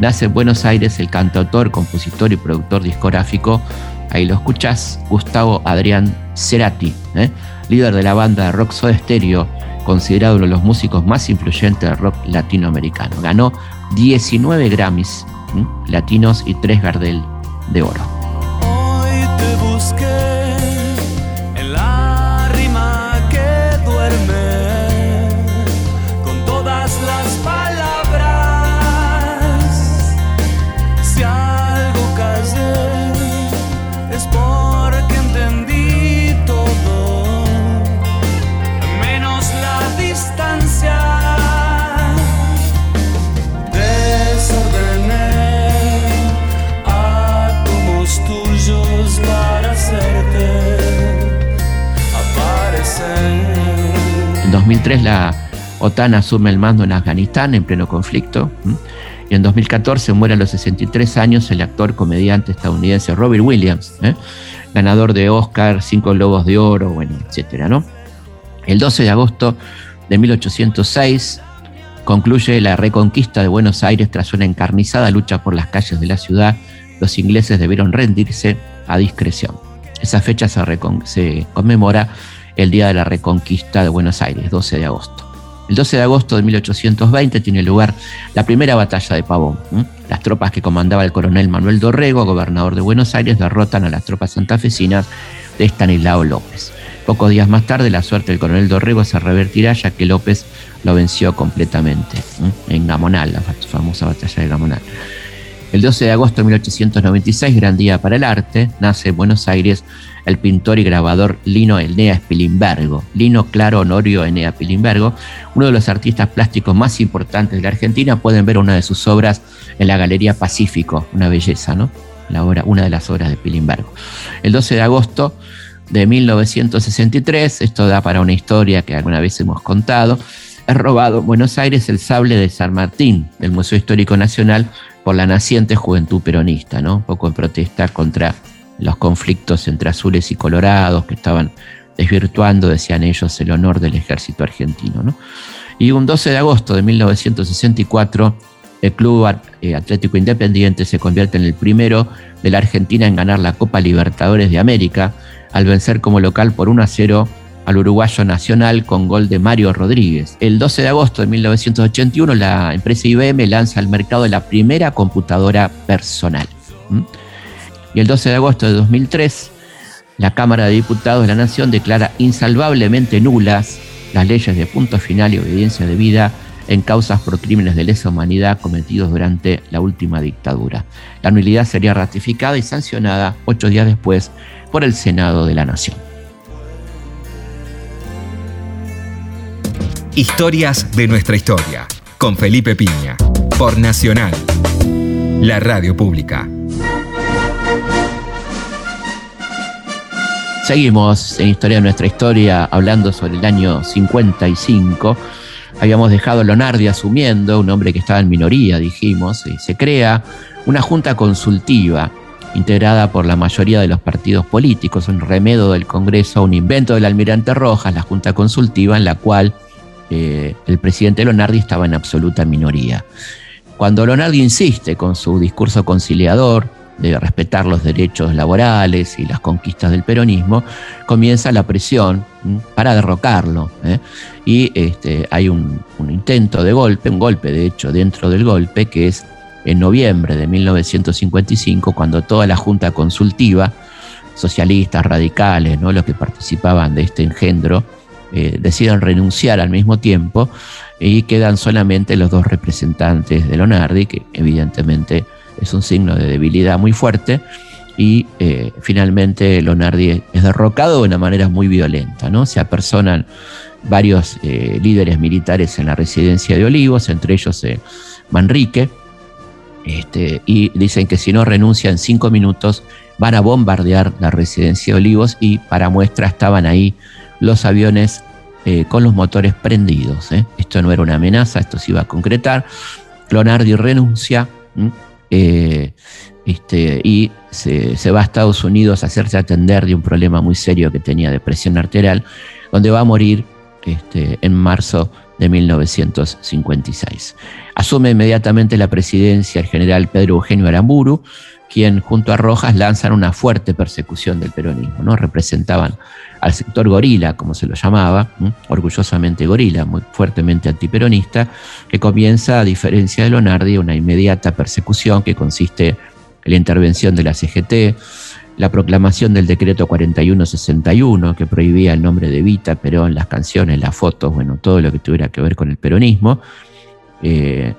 nace en Buenos Aires el cantautor, compositor y productor discográfico, ahí lo escuchás, Gustavo Adrián Cerati, ¿eh? Líder de la banda de rock Soda Stereo, considerado uno de los músicos más influyentes del rock latinoamericano. Ganó 19 Grammys latinos y 3 Gardel de oro. 2003 la OTAN asume el mando en Afganistán en pleno conflicto. Y en 2014 muere a los 63 años el actor comediante estadounidense Robert Williams, ¿eh? ganador de Oscar, cinco globos de oro, bueno, etcétera, ¿no? El 12 de agosto de 1806 concluye la reconquista de Buenos Aires tras una encarnizada lucha por las calles de la ciudad. Los ingleses debieron rendirse a discreción. Esa fecha se, se conmemora el día de la reconquista de Buenos Aires, 12 de agosto. El 12 de agosto de 1820 tiene lugar la primera batalla de Pavón. Las tropas que comandaba el coronel Manuel Dorrego, gobernador de Buenos Aires, derrotan a las tropas santafesinas de Estanislao López. Pocos días más tarde, la suerte del coronel Dorrego se revertirá ya que López lo venció completamente en Gamonal, la famosa batalla de Gamonal. El 12 de agosto de 1896, gran día para el arte, nace en Buenos Aires el pintor y grabador Lino Enea Spilimbergo. Lino Claro Honorio Enea Spilimbergo, uno de los artistas plásticos más importantes de la Argentina. Pueden ver una de sus obras en la Galería Pacífico, una belleza, ¿no? La obra, una de las obras de Spilimbergo. El 12 de agosto de 1963, esto da para una historia que alguna vez hemos contado, es robado en Buenos Aires el sable de San Martín del Museo Histórico Nacional por la naciente juventud peronista, ¿no? Un poco en protesta contra los conflictos entre azules y colorados que estaban desvirtuando, decían ellos, el honor del ejército argentino. Y un 12 de agosto de 1964, el Club eh, Atlético Independiente se convierte en el primero de la Argentina en ganar la Copa Libertadores de América, al vencer como local por 1 a 0 al uruguayo Nacional con gol de Mario Rodríguez. El 12 de agosto de 1981, la empresa IBM lanza al mercado la primera computadora personal. Y el 12 de agosto de 2003, la Cámara de Diputados de la Nación declara insalvablemente nulas las leyes de punto final y obediencia de vida en causas por crímenes de lesa humanidad cometidos durante la última dictadura. La nulidad sería ratificada y sancionada ocho días después por el Senado de la Nación. Historias de nuestra historia, con Felipe Piña, por Nacional, la radio pública. Seguimos en Historia de nuestra historia hablando sobre el año 55. Habíamos dejado a Lonardi asumiendo, un hombre que estaba en minoría, dijimos, y se crea una junta consultiva integrada por la mayoría de los partidos políticos, un remedo del Congreso, un invento del almirante Rojas, la junta consultiva en la cual eh, el presidente Lonardi estaba en absoluta minoría. Cuando Lonardi insiste con su discurso conciliador, de respetar los derechos laborales y las conquistas del peronismo, comienza la presión para derrocarlo. ¿eh? Y este, hay un, intento de golpe, un golpe de hecho dentro del golpe, que es en noviembre de 1955, cuando toda la Junta Consultiva, socialistas, radicales, ¿no? los que participaban de este engendro, eh, deciden renunciar al mismo tiempo y quedan solamente los dos representantes de Lonardi, que evidentemente es un signo de debilidad muy fuerte y eh, finalmente Lonardi es derrocado de una manera muy violenta, ¿no? Se apersonan varios eh, líderes militares en la residencia de Olivos, entre ellos eh, Manrique, este, y dicen que si no renuncian cinco minutos van a bombardear la residencia de Olivos y para muestra estaban ahí los aviones con los motores prendidos. Esto no era una amenaza, esto se iba a concretar. Lonardi renuncia. Eh, este, y se, va a Estados Unidos a hacerse atender de un problema muy serio que tenía de presión arterial, donde va a morir este, en marzo de 1956. Asume inmediatamente la presidencia el general Pedro Eugenio Aramburu, quien junto a Rojas lanzan una fuerte persecución del peronismo. ¿no? Representaban al sector gorila, como se lo llamaba, orgullosamente gorila, muy fuertemente antiperonista, que comienza, a diferencia de Lonardi, una inmediata persecución que consiste en la intervención de la CGT, la proclamación del decreto 4161 que prohibía el nombre de Vita, Perón, las canciones, las fotos, bueno, todo lo que tuviera que ver con el peronismo. Eh,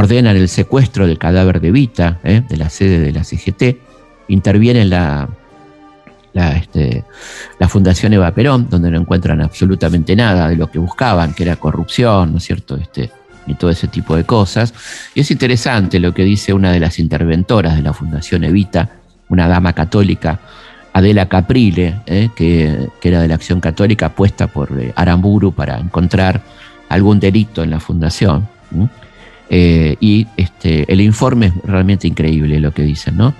ordenan el secuestro del cadáver de Vita, eh, de la sede de la CGT, interviene la, la, este, la Fundación Eva Perón, donde no encuentran absolutamente nada de lo que buscaban, que era corrupción, ¿no es cierto? Este, y todo ese tipo de cosas. Y es interesante lo que dice una de las interventoras de la Fundación Evita, una dama católica, Adela Caprile, eh, que, era de la Acción Católica, puesta por eh, Aramburu para encontrar algún delito en la fundación. Eh, y este, el informe es realmente increíble lo que dicen, ¿no?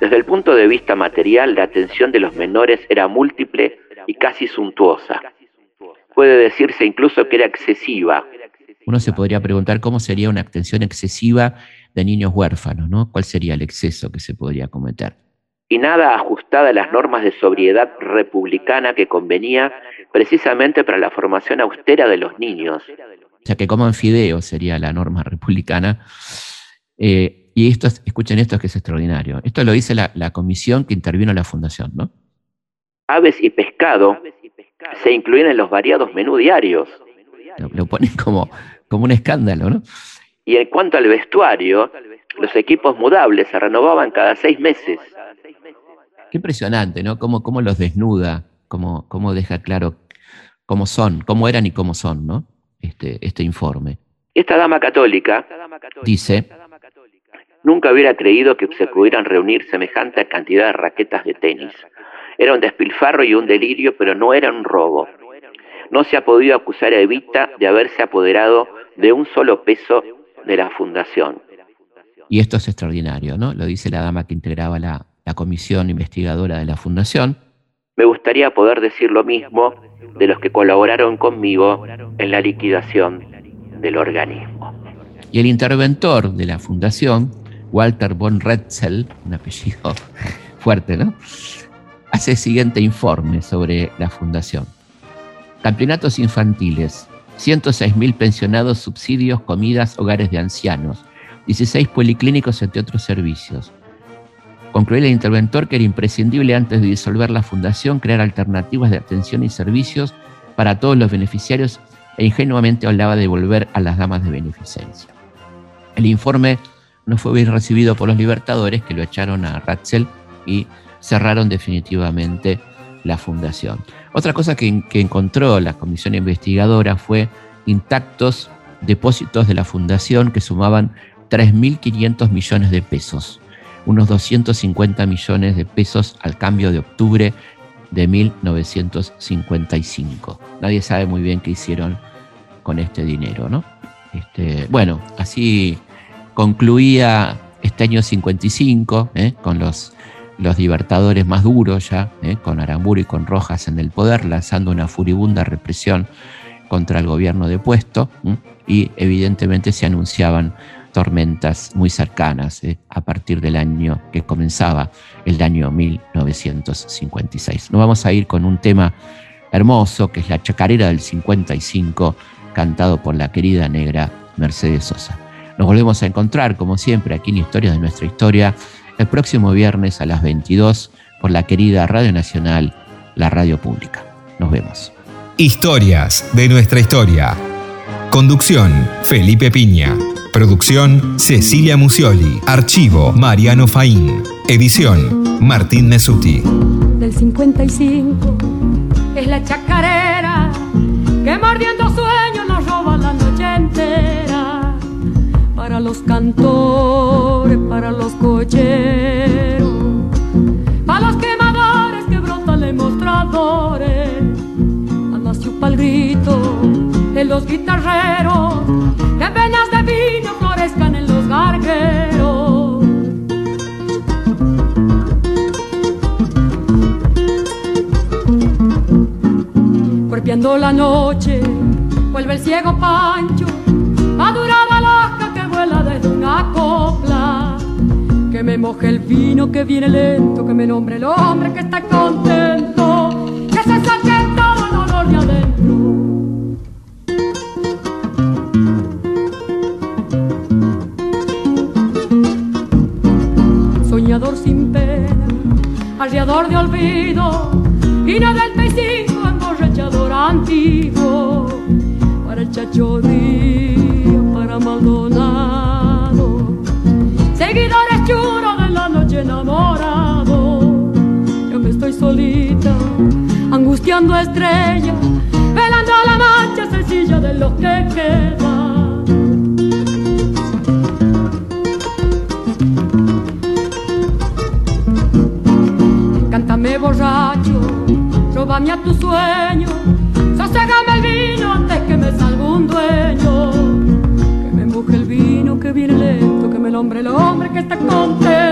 Desde el punto de vista material, la atención de los menores era múltiple y casi suntuosa. Puede decirse incluso que era excesiva. Uno se podría preguntar cómo sería una atención excesiva de niños huérfanos, ¿no? ¿Cuál sería el exceso que se podría cometer? Y nada ajustada a las normas de sobriedad republicana que convenía precisamente para la formación austera de los niños. O sea, que coman fideo sería la norma republicana. Eh, y esto, escuchen esto que es extraordinario. Esto lo dice la, comisión que intervino en la fundación, ¿no? Aves y pescado se incluyen en los variados menú diarios. Lo, ponen como, como un escándalo, ¿no? Y en cuanto al vestuario, los equipos mudables se renovaban cada seis meses. Qué impresionante, ¿no? Cómo, cómo los desnuda, cómo, cómo deja claro cómo son, cómo eran y cómo son, ¿no? Este, este informe. Esta dama católica Dice, nunca hubiera creído que se pudieran reunir semejante cantidad de raquetas de tenis. Era un despilfarro y un delirio, pero no era un robo. No se ha podido acusar a Evita de haberse apoderado de un solo peso de la fundación. y esto es extraordinario, ¿no? Lo dice la dama que integraba la, la comisión investigadora de la fundación. Me gustaría poder decir lo mismo de los que colaboraron conmigo en la liquidación del organismo. Y el interventor de la fundación, Walter von Retzel, un apellido fuerte, ¿no? Hace el siguiente informe sobre la fundación. Campeonatos infantiles, 106.000 pensionados, subsidios, comidas, hogares de ancianos, 16 policlínicos, entre otros servicios. Concluye el interventor que era imprescindible antes de disolver la fundación crear alternativas de atención y servicios para todos los beneficiarios e ingenuamente hablaba de volver a las damas de beneficencia. El informe no fue bien recibido por los libertadores que lo echaron a Ratzel y cerraron definitivamente la fundación. Otra cosa que, que encontró la comisión investigadora fue intactos depósitos de la fundación que sumaban 3.500 millones de pesos, unos 250 millones de pesos al cambio de octubre de 1955. Nadie sabe muy bien qué hicieron con este dinero, ¿no? Este, bueno, así concluía este año 55, ¿eh? con los, libertadores más duros ya, ¿eh? con Aramburu y con Rojas en el poder, lanzando una furibunda represión contra el gobierno depuesto, ¿eh? y evidentemente se anunciaban tormentas muy cercanas ¿eh? a partir del año que comenzaba, el año 1956. Nos vamos a ir con un tema hermoso, que es la chacarera del 55, cantado por la querida negra Mercedes Sosa. Nos volvemos a encontrar, como siempre, aquí en Historias de nuestra historia, el próximo viernes a las 22 por la querida Radio Nacional, la radio pública. Nos vemos. Historias de nuestra historia. Conducción, Felipe Piña. Producción, Cecilia Musioli. Archivo, Mariano Faín. Edición, Martín Mesuti. del 55 es la chacarera que mordiendo sueños nos roba la noche entera para los cantores, para los cocheros, para los quemadores que brotan en mostradores, anda su pa'l grito de los guitarreros Golpeando la noche, vuelve el ciego Pancho, maduraba loca que vuela desde una copla. Que me moje el vino que viene lento, que me nombre el hombre que está contento, arriador de olvido, y no del peisingo emborrachador antiguo, para el Chacho Díaz, para Maldonado, seguidores churos de la noche enamorado. Yo me estoy solita, angustiando estrella, velando la mancha sencilla de lo que queda. llévame a tu sueño, sosegame el vino antes que me salga un dueño. Que me empuje el vino que viene lento, que me el hombre el hombre que está contento.